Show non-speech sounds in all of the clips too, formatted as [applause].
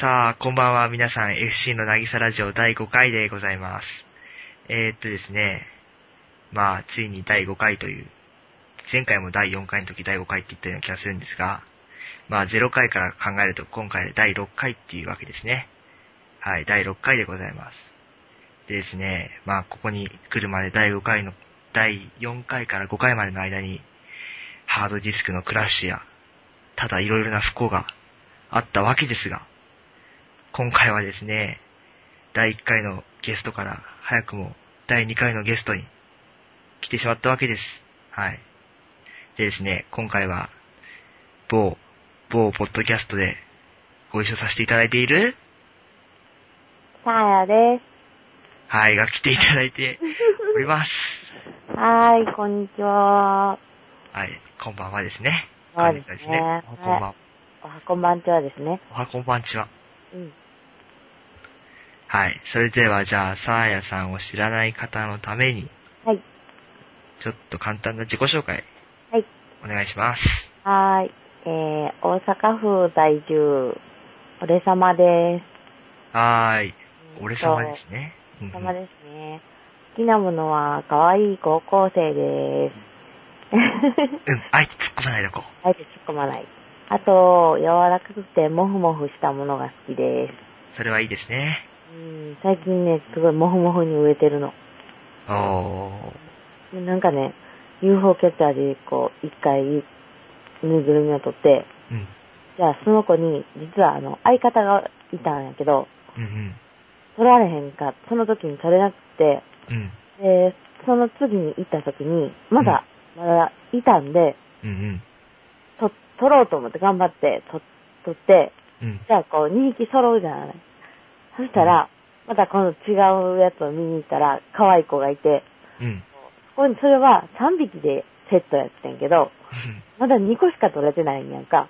さあ、こんばんは。皆さん、FC のなぎさラジオ第5回でございます。えー、っとですね、まあ、ついに第5回という、前回も第4回の時第5回って言ったような気がするんですが、まあ、0回から考えると今回で第6回っていうわけですね。はい、第6回でございます。でですね、まあ、ここに来るまで第5回の、第4回から5回までの間に、ハードディスクのクラッシュや、ただいろいろな不幸があったわけですが、今回はですね、第1回のゲストから早くも第2回のゲストに来てしまったわけです。はい。でですね、今回は某、某ポッドキャストでご一緒させていただいている、さあやではい、が来ていただいて [laughs] おります。す。はーい、こんにちは。はい、こんばんはですね。そうですねこんにちはですね。こんばん、おはこんばんちはですね。おはこんばんちは。うん。はい、それではじゃあ、さあやさんを知らない方のために、はい。ちょっと簡単な自己紹介、はい。お願いします。はーい。えー、大阪府在住、俺様です。はーい。俺様ですね。俺様ですね。好きなものは、可愛い高校生です。うん、あえて突っ込まないでおこあえて突っ込まない。あと、柔らかくてモフモフしたものが好きです。う。それはいいですね。うん、最近ね、すごいモフモフに植えてるの。おー。なんかね、UFO キャッチャーでこう、一回、ぬいぐるみを取って、うん。じゃあその子に、実はあの、相方がいたんやけど、うんうん。取られへんか、その時に取れなくて、うん。で、その次に行った時に、まだ、まだいたんで、うんうん。と、取ろうと思って頑張って、と、取って、うん。じゃあこう、2匹揃うじゃない。そしたら、また今度違うやつを見に行ったら、可愛い子がいて、うん。ここにそれは3匹でセットやってんけど、まだ2個しか取れてないんやんか。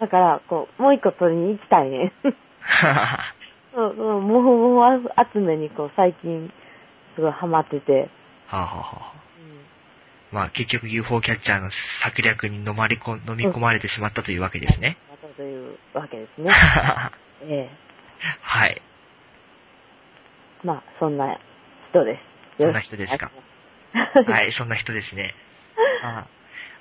だから、こう、もう1個取りに行きたいねん。ははは。そうそう、もふもふ集めにこう、最近、すごいハマってて。はあはあはあ。まあ結局 UFO キャッチャーの策略に飲まれこ、飲み込まれてしまったというわけですね。またというわけですね。は [laughs] ええい。まあ、そんな人です。そんな人ですか？は。はいい、そんな人ですね。[laughs] あ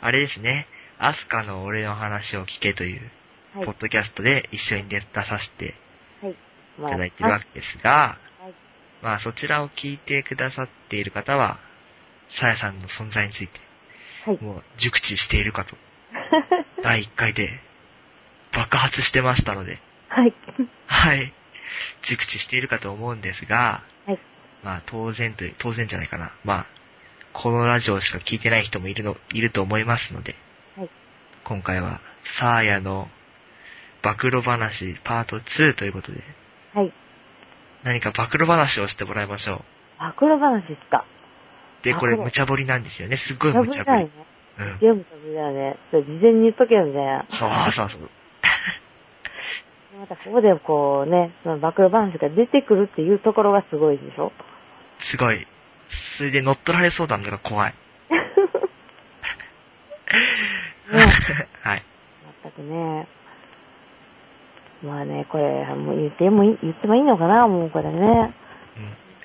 あれですね。アスカの俺の話を聞けという、はい。ポッドキャストで一緒に出出させてはい。ただいてるわけですが、はい。まあそちらを聞いてくださっている方は、さやさんの存在について、はい。もう熟知しているかと、[laughs] 第1回で爆発してましたので、はい。はい。熟知しているかと思うんですが、はい。まあ当然という、当然じゃないかな。まあ、このラジオしか聞いてない人もいるの、いると思いますので、はい。今回は、サーヤの暴露話パート2ということで、はい。何か暴露話をしてもらいましょ暴露話ですか？う。で、これ無茶ぶりなんですよね。すっごい無無茶ぶりね。。うん。ゲームと無茶だよね。事前に言っとけよみたいな。そうそうそう。またここでこうね、その暴露話が出てくるっていうところがすごいでしょ？すごい。それで乗っ取られそうなのが怖い。[laughs] はい。全くね。まあね、これ、もう言ってもいい、言ってもいいのかな？もうこれね。うん。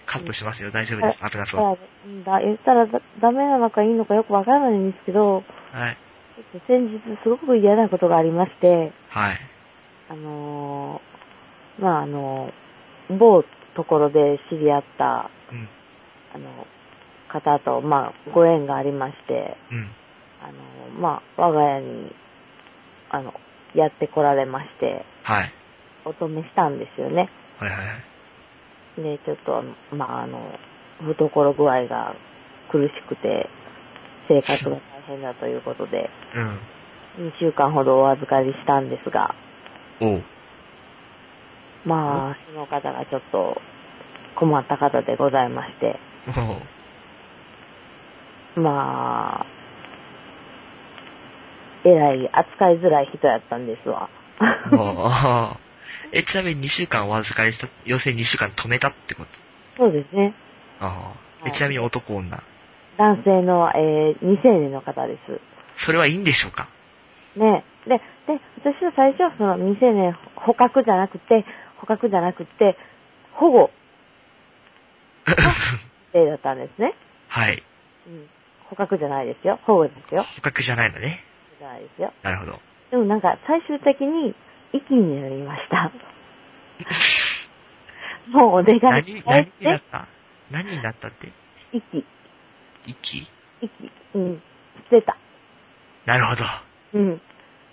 カットしますよ。大丈夫です。危なそう。だだ言ったらだダメなのかいいのかよくわからないんですけど、はい。先日すごく嫌なことがありまして、はい。あのーまああの某ところで知り合った、うん。あの、方と、まあ、ご縁がありまして、うん。あの、まあ、我が家に、あの、やってこられまして、はい。お止めしたんですよね。はいはいはい。で、ちょっと、まあ、あの、懐具合が苦しくて、生活が大変だということで、うん。2週間ほどお預かりしたんですが、おう。まあ、その方がちょっと困った方でございまして。まあ、えらい扱いづらい人やったんですわ。おうえ、ちなみに2週間お預かりした、要するに2週間止めたってこと？そうですね。ああ。え、ちなみに男女。男性の、えー、未成年の方です。それはいいんでしょうか？ねで、で、私は最初はその未成年捕獲じゃなくて、捕獲じゃなくて、保護 [laughs] 例だったんですね。はい。うん。捕獲じゃないですよ。保護ですよ。捕獲じゃないのね。じゃないですよ。なるほど。でもなんか最終的に、息になりました。[laughs] もうお願い何、帰何になった？何になったって？息、息？息、うん、捨てた。なるほど。うん。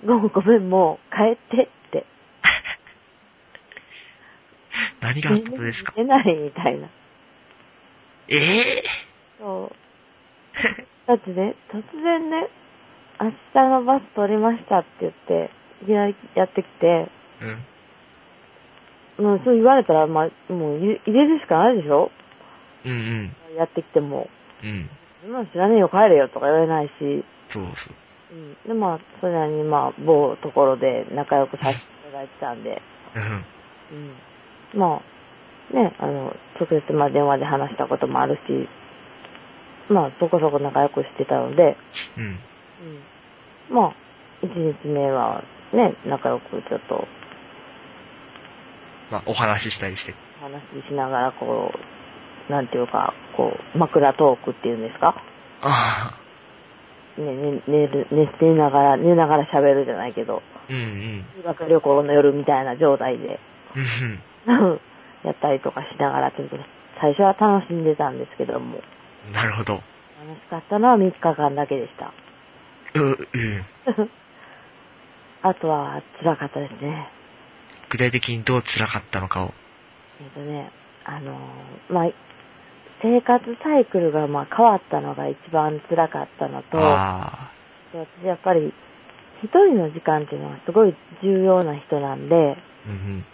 ごめんごめん、もう帰ってって。[laughs] 何があったことですか？出ないみたいな。ええそう。だってね、突然ね、明日のバス取りましたって言って、いきなりやってきて、うん。もうそう言われたら、まあ、もう入れるしかないでしょ？うんうん。やってきても。うん。そんなの知らねえよ、帰れよとか言われないし、そうそう。うん。で、まあ、それなりにまあ、某ところで仲良くさせていただいてたんで、うん。うん。まあ、ね、あの、直接まあ電話で話したこともあるし、まあ、そこそこ仲良くしてたので、うん。うん。まあ、一日目はね、仲良くちょっとまあ、お話ししたりして。話しながら、こう、なんていうか、こう、枕トークっていうんですか？ああ。ね、ね、寝る、寝、寝ながら、寝ながら喋るじゃないけど、うんうん。修学旅行の夜みたいな状態で、うんやったりとかしながら、ちょっと最初は楽しんでたんですけども、うん。なるほど。楽しかったのは3日間だけでした。う、うん。[laughs] あとは辛かったですね。具体的にどう辛かったのかを。えっ、とね、あのーまあ、生活サイクルがまあ変わったのが一番辛かったのと、あ私やっぱり一人の時間っていうのはすごい重要な人なんで、あ。うん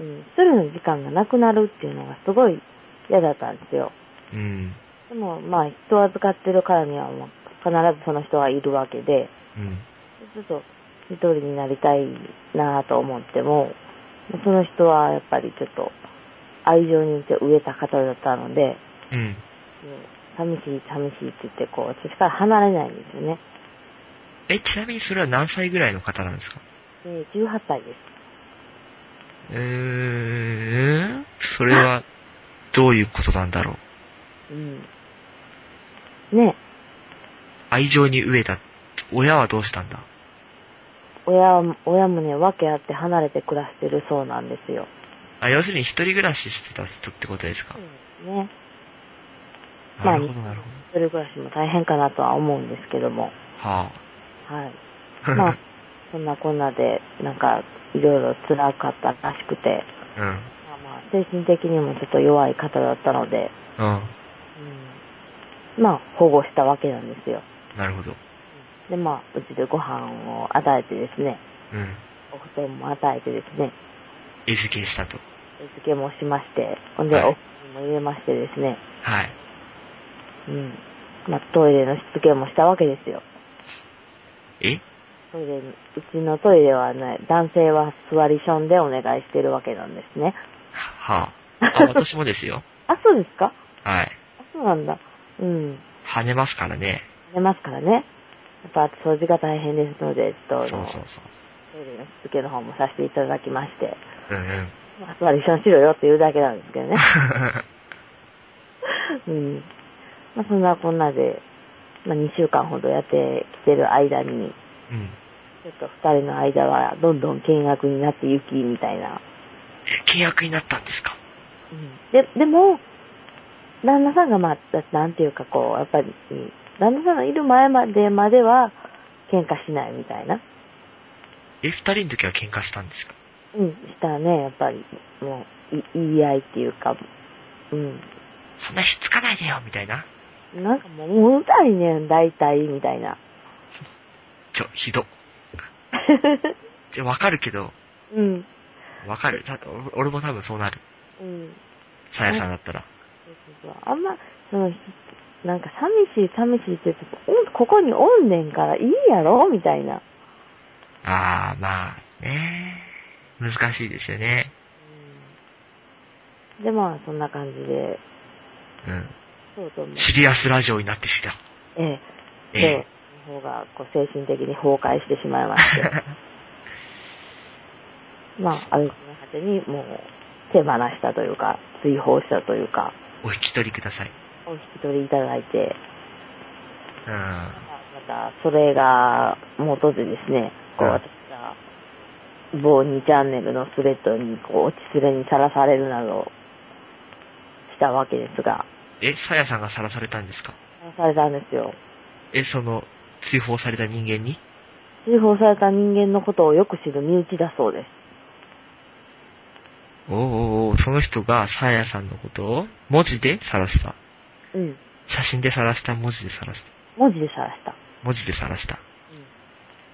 うん、一人の時間がなくなるっていうのがすごい嫌だったんですよ。うん。うん。でもまあ人を預かってるからにはもう必ずその人がいるわけで、うん。ちょっと一人になりたいなぁと思っても、その人はやっぱりちょっと愛情に飢えた方だったので、うん。うん寂しい寂しいって言ってこう、私から離れないんですよね。え、ちなみにそれは何歳ぐらいの方なんですか？で、18歳です。うーん。それは、どういうことなんだろう？うん。ね、愛情に飢えた。親はどうしたんだ？親は、親もね、訳あって離れて暮らしてるそうなんですよ。あ、要するに一人暮らししてた人ってことですか？そうですね。なるほど、なるほ一人暮らしも大変かなとは思うんですけども。ど。ははい。あ。まあ、[laughs] そんなこんなで、なんか、いろいろ辛かったらしくて、うん。まあまあ、精神的にもちょっと弱い方だったので、うん。うん、まあ、保護したわけなんですよ。なるほど。で、まあ、うちでご飯を与えてですね、うん。お布団も与えてですね、餌付けしたと。餌付けもしまして、ほんで、はいお布団も入れましてですね、はい。うん。まあ、トイレのしつけもしたわけですよ。え？トイレに、うちのトイレはね、男性は座りションでお願いしてるわけなんですね。はあ。[laughs] あ、私もですよ。あ、そうですか？はい。あ、そうなんだ。うん。跳ねますからね。出ますからね。やっぱ掃除が大変ですので、ちょっとそうそうそう。トイレのしつけの方もさせていただきまして、うんうん。まあ、座りションしろよって言うだけなんですけどね。[laughs] うん。まあ、そんなこんなで、まあ、2週間ほどやってきてる間に、うん。ちょっと2人の間はどんどん見学になってゆき、みたいな。え、契約になったんですか？うん。で、でも、旦那さんがまあ、なんていうかこう、やっぱり、うん旦那さんのいる前までまでは、喧嘩しないみたいな。え、二人の時は喧嘩したんですか？うん、したらね、やっぱり、もう、い言い合いっていうか、うん。そんなひっつかないでよみたいな。なんかもう、もううざいねん、大体、みたいな。ちょ、ひど。じゃ、わかるけど、うん。わかる。た俺俺も多分そうなる。うん。さやさんだったら。そうそうそうあんま、その、ひなんか寂しい寂しいって言ってここにおんねんからいいやろみたいな。あー、まあ、ね難しいですよね。うん。で、まあ、そんな感じで、うん。シリアスラジオになってきた。ええ。えで、の方が、こう、精神的に崩壊してしまいまして。[laughs] まあ、ある日の果てにもう手放したというか、追放したというか、お引き取りください。お引き取りいただいて、うん。また、それが元でですね、こう、うん私が、某2チャンネルのスレッドに、こう、落ちすれにさらされるなど、したわけですが、え、さやさんがさらされたんですか？さらされたんですよ。え、その、追放された人間に？追放された人間のことをよく知る身内だそうです。おーおーおーその人がさやさんのことを文字で晒した？うん。写真で晒した、文字で晒した？文字でさらした。文字で晒した？うん。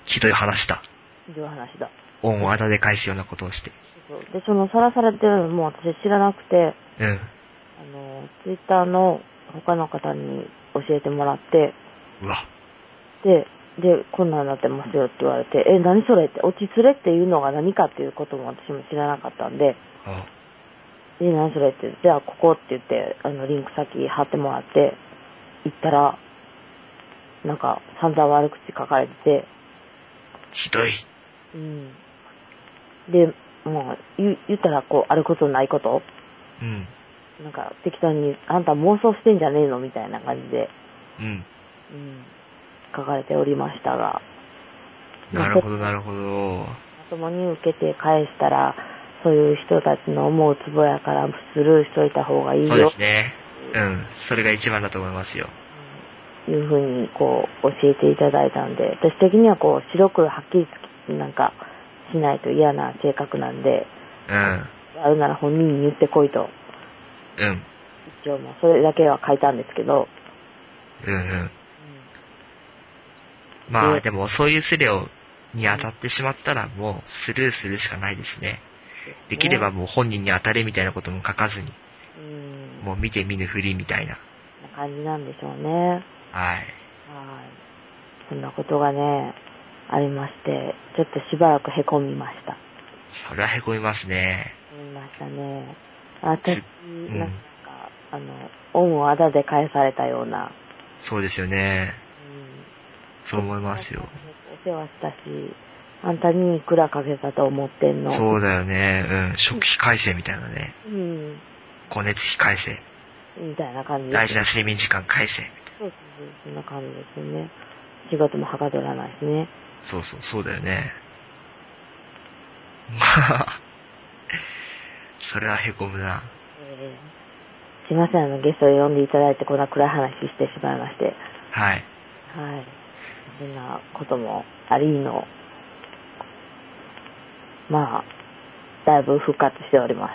ひどい話だ。ひどい話だ。恩をあだで返すようなことをして。そうで、そのさらされてるのも私知らなくて、うん。あの、ツイッターの他の方に教えてもらって、うわ。で、で、こんなんなってますよって言われて、え、何それ？って、落ち連れっていうのが何かっていうことも私も知らなかったんで、あ、え、何それって、じゃあここって言って、あの、リンク先貼ってもらって、行ったら、なんか、散々悪口書かれてて、ひどい。うん。で、もう、言言ったら、こう、あることないこと、うん。なんか、適当に、あんた妄想してんじゃねえのみたいな感じで、うん。うん、書かれておりましたが、なるほど、なるほど。まともに受けて返したら、そういう人たちの思うつぼやからスルーしといた方がいいよ。そうですね。うん。それが一番だと思いますよ。うんいうふうに、こう、教えていただいたんで、私的にはこう、白黒はっきりなんか、しないと嫌な性格なんで、うん。あるなら本人に言ってこいと、うん。一応もうそれだけは書いたんですけど、うんうん。まあでもそういうスレを、に当たってしまったらもうスルーするしかないですね。できればもう本人に当たれみたいなことも書かずに、うん、もう見て見ぬふりみたいな。な感じなんでしょうね。はい。はい。そんなことがね、ありまして、ちょっとしばらく凹みました。それは凹みますね。思いましたね。私、んなんか、あの、恩をあだで返されたような、そうですよね。うんそう思いますよ。お世話したし、あんたにいくらかけたと思ってんの。そうだよね。うん。食費改正みたいなね。うん。光熱費改正。みたいな感じ大事な睡眠時間改正。そうそうそう、そんな感じですよね。仕事もはかどらないしね。そうそう、そうだよね。まあ、それは凹むな。えーすいません、あの、ゲストで呼んでいただいて、こんな暗い話してしまいまして。はい。はい。そんなこともありの、まあ、だいぶ復活しております。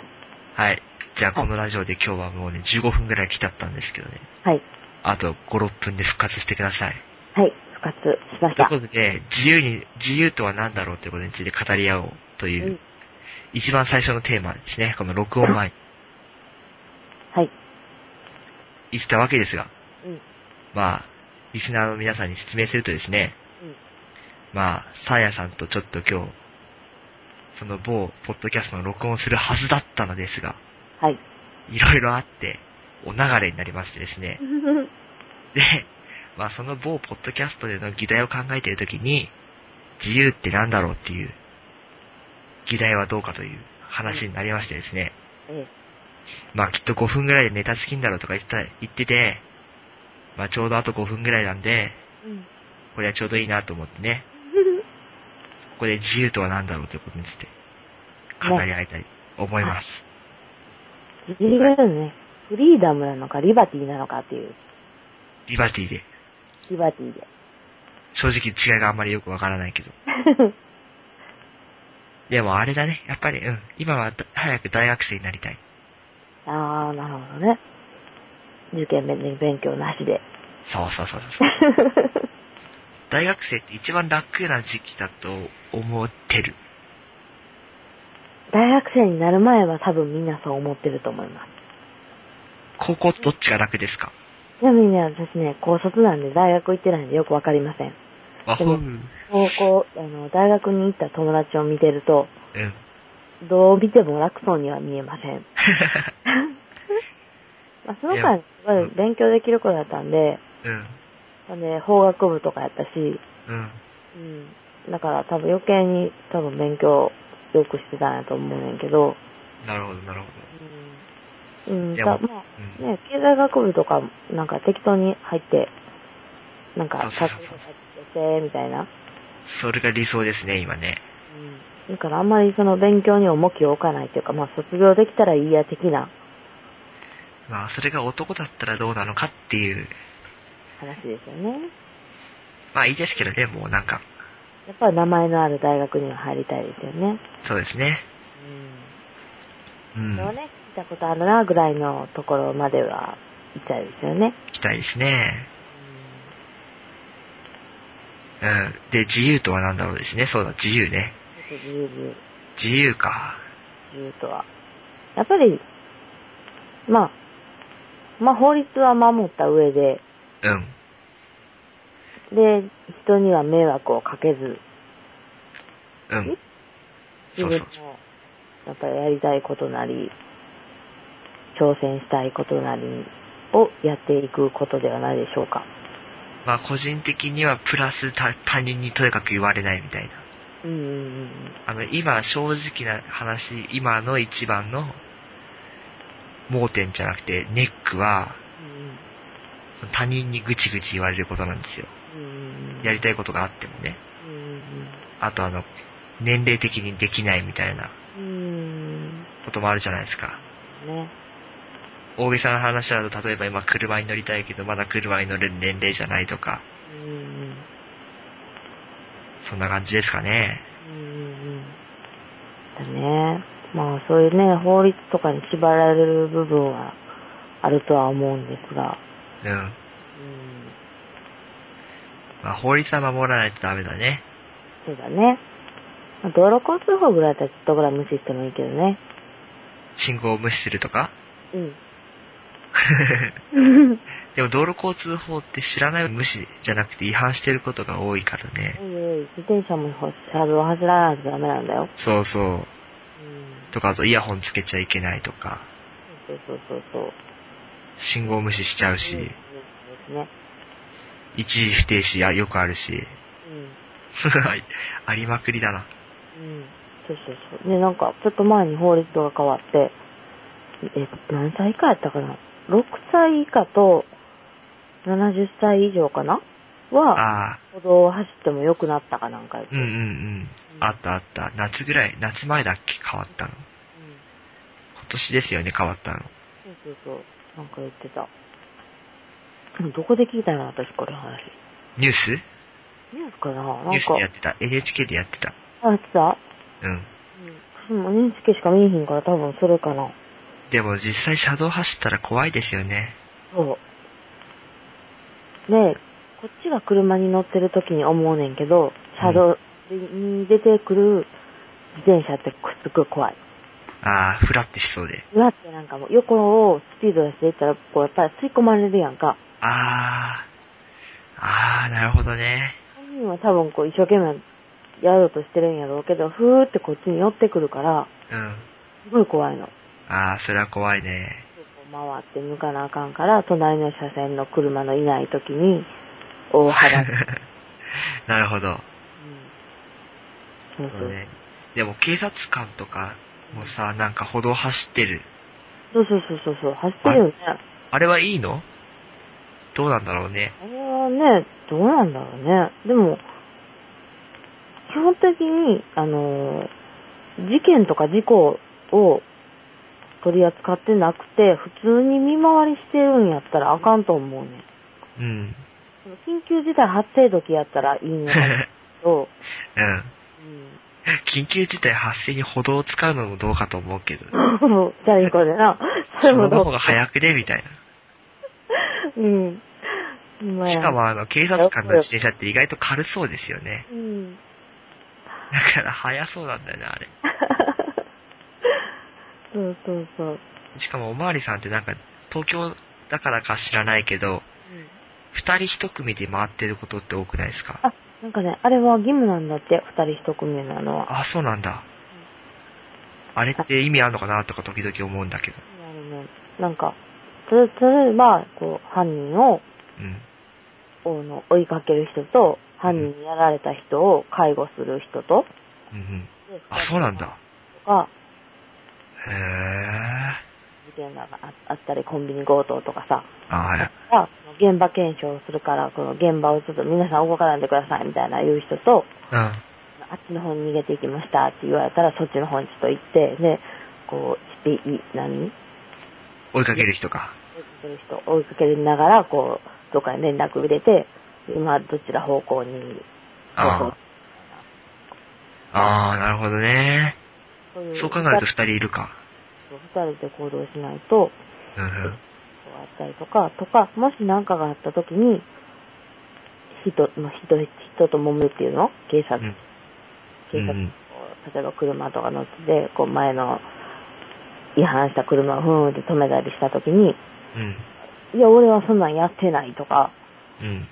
はい。じゃあこのラジオで今日はもうね、15分ぐらい来ちゃったんですけどね。はい。あと5、6分で復活してください。はい、復活しましというた。ことで、自由に、自由とは何だろうということについて語り合おうという、うん一番最初のテーマですね。この録音前にはい。言ってたわけですが、うん。まあ、リスナーの皆さんに説明するとですね、うん。まあ、サーヤさんとちょっと今日、その某ポッドキャストの録音をするはずだったのですが、はい。いろいろあって、お流れになりましてですね。[laughs] で、まあその某ポッドキャストでの議題を考えているときに、自由って何だろうっていう、議題はどうかという話になりましてですね。えまあきっと5分ぐらいでネタ尽きんだろうとか言ってた言ってて、まあちょうどあと5分ぐらいなんで、え。うん。これはちょうどいいなと思ってね、[laughs] ここで自由とは何だろうということについて語り合いたいと思います。自由ね、フリーダムなのかリバティなのかっていう、リバティで。リバティで。正直違いがあんまりよくわからないけど。[laughs] でもあれだね。やっぱり、うん。今はだ早く大学生になりたい。ああ、なるほどね。受験勉勉強なしで。そうそうそうそう。[laughs] 大学生って一番楽な時期だと思ってる。大学生になる前は多分みんなそう思ってると思います。高校どっちが楽ですか？ちなみにね、私ね、高卒なんで大学行ってないんでよくわかりません。高校、あの、大学に行った友達を見てると、うん。どう見ても楽そうには見えません。[laughs] まあ、その間、すごい勉強できる子だったんで、うん。法学部とかやったし、うん。うん。だから多分余計に多分勉強よくしてたんやと思うねんけど、なるほど、なるほうん。うん、でもだまあ、うんね、経済学部とか、なんか適当に入って、なんか、そうそうそうそうみたいな。ど。それが理想ですね、今ね。うん。だからあんまりその勉強に重きを置かないというか、まあ卒業できたらいいや的なまあ、それが男だったらどうなのかっていう。話ですよね。まあいいですけどね、もうなんか、やっぱり名前のある大学には入りたいですよね。そうですね。う。うんん。それをね、聞いたことあるなぐらいのところまでは行きたいですよね。行きたいですね。うん。で、自由とは何だろうですね。そうだ、自由ね。自由自由、自由か。自由とは。やっぱり、まあ、まあ法律は守った上で、うん。で、人には迷惑をかけず、うん。自分そうそやっぱりやりたいことなり、挑戦したいことなりをやっていくことではないでしょうか。まあ個人的にはプラス他他人にとにかく言われないみたいな。うんうんうんあの、今正直な話、今の一番の盲点じゃなくて、ネックは、他人にぐちぐち言われることなんですよ。うんうんうんやりたいことがあってもね。うんうんあとあの、年齢的にできないみたいなこともあるじゃないですか。ね。大げさな話だと、例えば今車に乗りたいけど、まだ車に乗れる年齢じゃないとか、そんな感じですかね。うんうんだね。まあそういうね、法律とかに縛られる部分はあるとは思うんですが、うん。うんまあ法律は守らないとダメだね。そうだね。まあ道路交通法ぐらいだったらちょっとぐらい無視してもいいけどね。信号を無視するとか？うん。でも道路交通法って知らない無視じゃなくて違反してることが多いからね。おいおい、自転車も車道を走らないとダメなんだよ。そうそう。うん。とか、あとイヤホンつけちゃいけないとか、そうそうそうそう。信号無視しちゃうし、うんね。一時不停止やよくあるし、うん。[laughs] ありまくりだな。うん。そうそうそう。で、なんか、ちょっと前に法律が変わって、え、何歳以下やったかな ?6 歳以下と70歳以上かな？は、歩道を走っても良くなったかなんか。うんうんうん。あったあった。夏ぐらい、夏前だっけ変わったの。うん今年ですよね、変わったの。そうそうそう。なんか言ってた。どこで聞いたの私これ話。ニュース？ニュースかな？なんニュースか、でやってた。NHK でやってた。あ、やってた？うん。うん。NHK しか見えへんから多分それかな。でも実際車道走ったら怖いですよね。そう。で、こっちが車に乗ってる時に思うねんけど、車道に出てくる自転車ってすっごい怖い。ああ、フラってしそうで。うわってなんかもう横をスピード出していったら、こうやっぱり吸い込まれるやんか。ああ、ああ、なるほどね。本人は多分こう一生懸命やろうとしてるんやろうけど、ふーってこっちに寄ってくるから、うん。すごい怖いの。ああ、それは怖いね。回って向かなあかんから、隣の車線の車のいない時に、大幅に。[laughs] なるほど。うん、そうそうね。でも警察官とかもさ、なんか歩道走ってる。そうそうそうそうそう、走ってるよね。あれはいいの？どうなんだろうね。あれはね、どうなんだろうね。でも、基本的に、あのー事件とか事故を取り扱ってなくて、普通に見回りしてるんやったらあかんと思うね。うん。緊急事態発生時やったらいいんやけど、[laughs] うん。緊急事態発生に歩道を使うのもどうかと思うけど。うん。じゃあいい子でな。[laughs] その方が早くねみたい [laughs] うん。まな。あしかもあの、警察官の自転車って意外と軽そうですよね。うん。だから速そうなんだよね、あれ。そうそうそう。しかもおまわりさんってなんか、東京だからか知らないけど、うん二人一組で回ってることって多くないですか？あ、なんかね、あれは義務なんだって、二人一組なのは。あ、そうなんだ。あれって意味あんのかなとか時々思うんだけど。あのね、なんか、と例えば、こう、犯人を、うん。おの追いかける人と、犯人にやられた人を介護する人と、うんうん。であ、そうなんだ。か、へえ。事件がああったり、コンビニ強盗とかさ、あはい。が現場検証をするから、この現場をちょっと皆さん動かないでくださいみたいな言う人と、うん。あっちの方に逃げていきましたって言われたら、そっちの方にちょっと行って、で、こう、い、何？追いかける人か。追いかける人、追いかけながら、こう、どっかに連絡入れて、今どちら方向に、ああ、なるほどね。そういうそう考えると二人いるか。二人で行動しないと、うんうん。そうあったりとか、とか、もし何かがあった時に、人、まあ人、人と揉めるっていうの？警察、うん警察、う例えば車とか乗ってて、こう前の違反した車をふーんって止めたりした時に、うん。いや、俺はそんなんやってないとか、うん。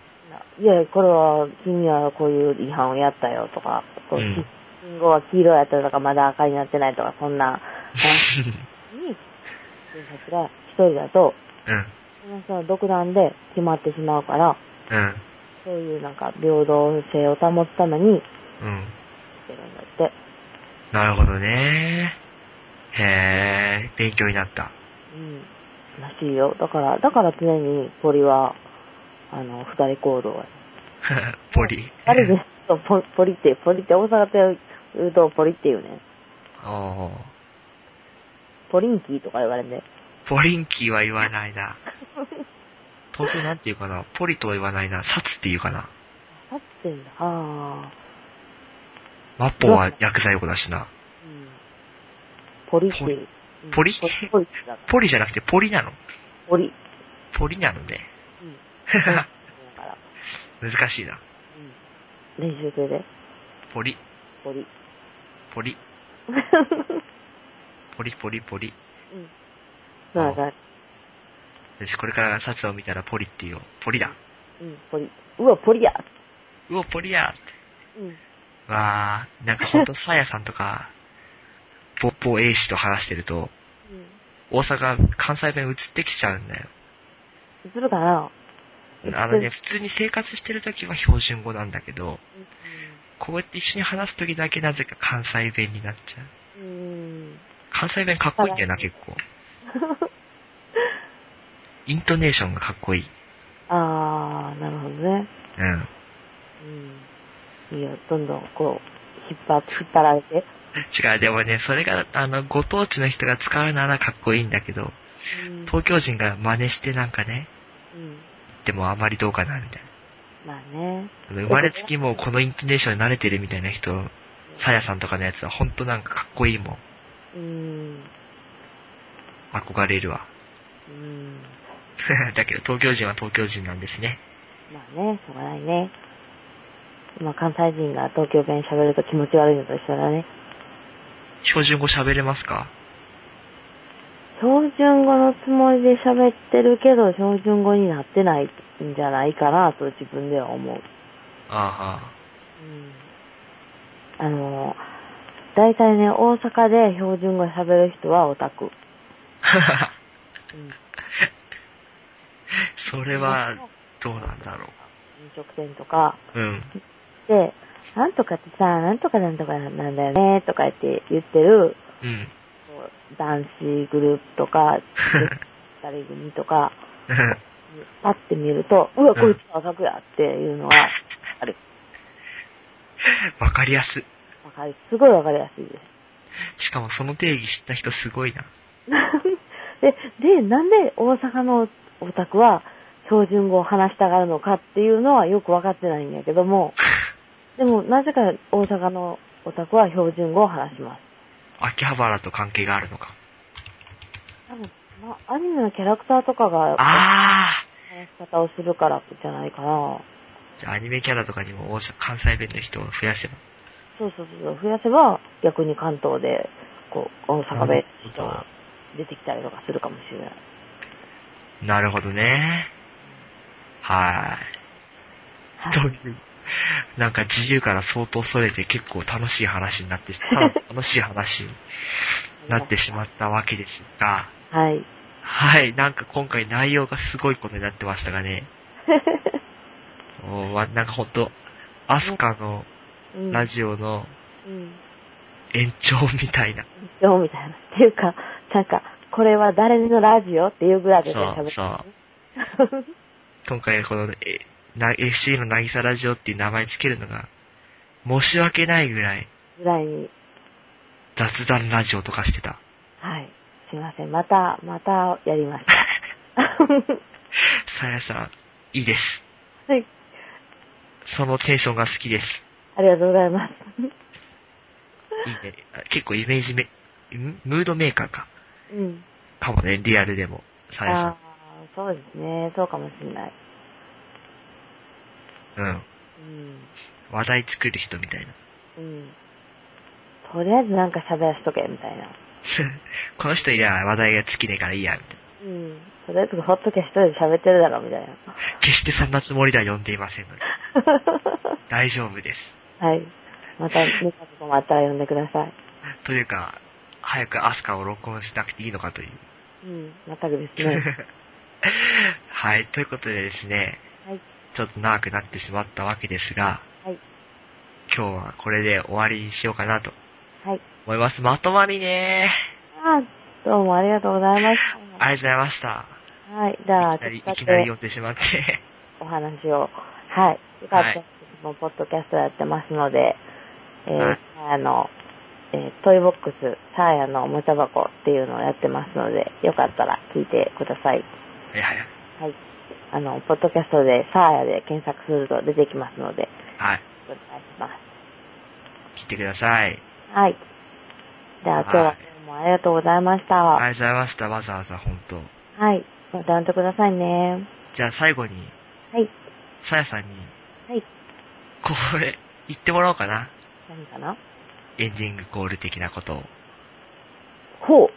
いや、これは、君はこういう違反をやったよとか、こううん信号は黄色やったとかまだ赤になってないとか、そんな話に、警察が一人だと、うん。その人の独断で決まってしまうから、うん。そういうなんか平等性を保つためにうん。してるんだって。なるほどね。へえ、勉強になった。うん。らしいよ。だから、だから常にポリは、あの、二人行動が。[laughs] ポリ。あれでポポリって、ポリって大阪で言うとポリって言うね。おーポリンキーとか言われんね。ポリンキーは言わないな。東京なんて言うかな？ポリとは言わないな。サツって言うかな。立ってんだ。ああ。マッポは薬剤横だしな。うん。ポリってポリポリ？ポリだポリじゃなくてポリなの？ポリ。ポリなのね。うん。[laughs] 難しいな。うん。練習中で。ポリ、ポリ。ポリ、ポリポリポリ。うん。なんか、よし、これからサツを見たらポリって言おう。ポリだ。うん、ポリ。うわ、ポリやうお、ポリやって。うん。わー、なんかほんと、サヤさんとか、ポッポ A 氏と話してると、うん。大阪、関西弁移ってきちゃうんだよ。するかなあのね、普通に生活してる時は標準語なんだけど、こうやって一緒に話す時だけなぜか関西弁になっちゃう。うん。うん。関西弁かっこいいんだよな、結構。イントネーションがかっこいい。あー、なるほどね。うん。うん。いいよ、どんどんこう、引っ張、引っ張られて。違う、でもね、それが、あの、ご当地の人が使うならかっこいいんだけど、うん。東京人が真似してなんかね、うん。でもあまりどうかな、みたいまあね。な。生まれつきもうこのイントネーションに慣れてるみたいな人、さやさんとかのやつはほんとなんかかっこいいもん。うん。憧れるわ。うん。[laughs] だけど東京人は東京人なんですね。まあね、しょうがないね。まあ関西人が東京弁喋ると気持ち悪いのと一緒だね。標準語喋れますか？標準語のつもりで喋ってるけど、標準語になってないんじゃないかなと自分では思う。あうん。あの、大体ね、大阪で標準語喋る人はオタク。あ。[laughs] うん。それは、どうなんだろ飲食店とかう。うん。で、なんとかってさ、なんとかなんとかなんだよね、とか言って言ってる、うん。男子グループとか、[laughs] 二人組とか、[laughs] パッて見ると、うわ、こいつはオタクやっていうのは、ある。わかりやすい。わかる。すごいわかりやすいです。しかもその定義知った人すごいな。[laughs] で、で、なんで大阪のオタクは標準語を話したがるのかっていうのはよくわかってないんだけども、でもなぜか大阪のオタクは標準語を話します。秋葉原と関係があるのか。多分、まあ、アニメのキャラクターとかがあ話し方をするからじゃないかな。ーじゃあアニメキャラとかにも大阪関西弁の人を増やせば。そうそうそう、増やせば逆に関東で、こう、大阪弁の人が出てきたりとかするかもしれない。なるほどね。はーい。という、[laughs] なんか自由から相当それて結構楽しい話になって、[laughs] 楽しい話になってしまったわけですが、はい。はい、なんか今回内容がすごいことになってましたがね、[laughs] おなんかほんと、アスカのうんラジオのうん。延長みたいな。よ、みたいな。っていうか、なんか、これは誰のラジオっていうぐらいで喋ってそうる。今回この、えな FC のなぎさラジオっていう名前つけるのが、申し訳ないぐらいぐらいに、雑談ラジオとかしてた。はい。すいません。また、またやりました。[laughs] さやさん、いいです。はい。そのテンションが好きです。ありがとうございます。いいね。あ結構イメージめ、ん？ムードメーカーか。うん。かもね、リアルでも。さやさああ、そうですね。そうかもしれない。ん。うん。うん。話題作る人みたいな。うん。とりあえずなんか喋らしとけ、みたいな。[laughs] この人いりゃ話題が尽きねえからいいや、みたいな。うん。とりあえずほっとけ一人で喋ってるだろ、みたいな。決してそんなつもりでは呼んでいませんので。[laughs] 大丈夫です。はい。また、見たこともあったら呼んでください。というか、早くアスカを録音しなくていいのかという。うん。全くですね。[laughs] はい。ということでですね、はい。ちょっと長くなってしまったわけですが、はい。今日はこれで終わりにしようかなとはい。思います。まとまりねあーどうもありがとうございましありがとうございました。た。はい。じゃあ、いきなり、いきなり読んでしまって。お話を。はい。よかったら、はいもうポッドキャストやってますので、えー、はいサーヤの、えートイボックス、サーヤのおもちゃ箱っていうのをやってますので、よかったら聞いてください。はいはい。はい。あの、ポッドキャストでサーヤで検索すると出てきますので、はい。お願いします。聞いてください。はい。じゃあ今日はどうもありがとうございました。ありはがとうございました。わざわざ本当。い。また呼んでくださいね。じゃあ最後に、はい。さやさんに、はい。これ、言ってもらおうかな。何かな？エンディングコール的なことを、ほう。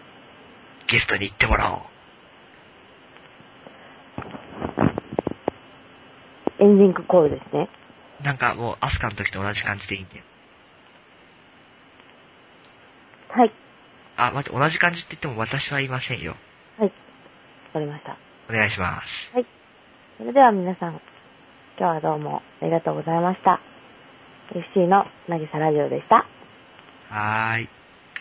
ゲストに言ってもらおう。エンディングコールですね。なんかもう、アスカの時と同じ感じでいいんだよ。はい。あ、待って、同じ感じって言っても私はいませんよ。はい。わかりました。お願いします。はい。それでは皆さん、今日はどうもありがとうございました。FC のなぎさラジオでした。はーい。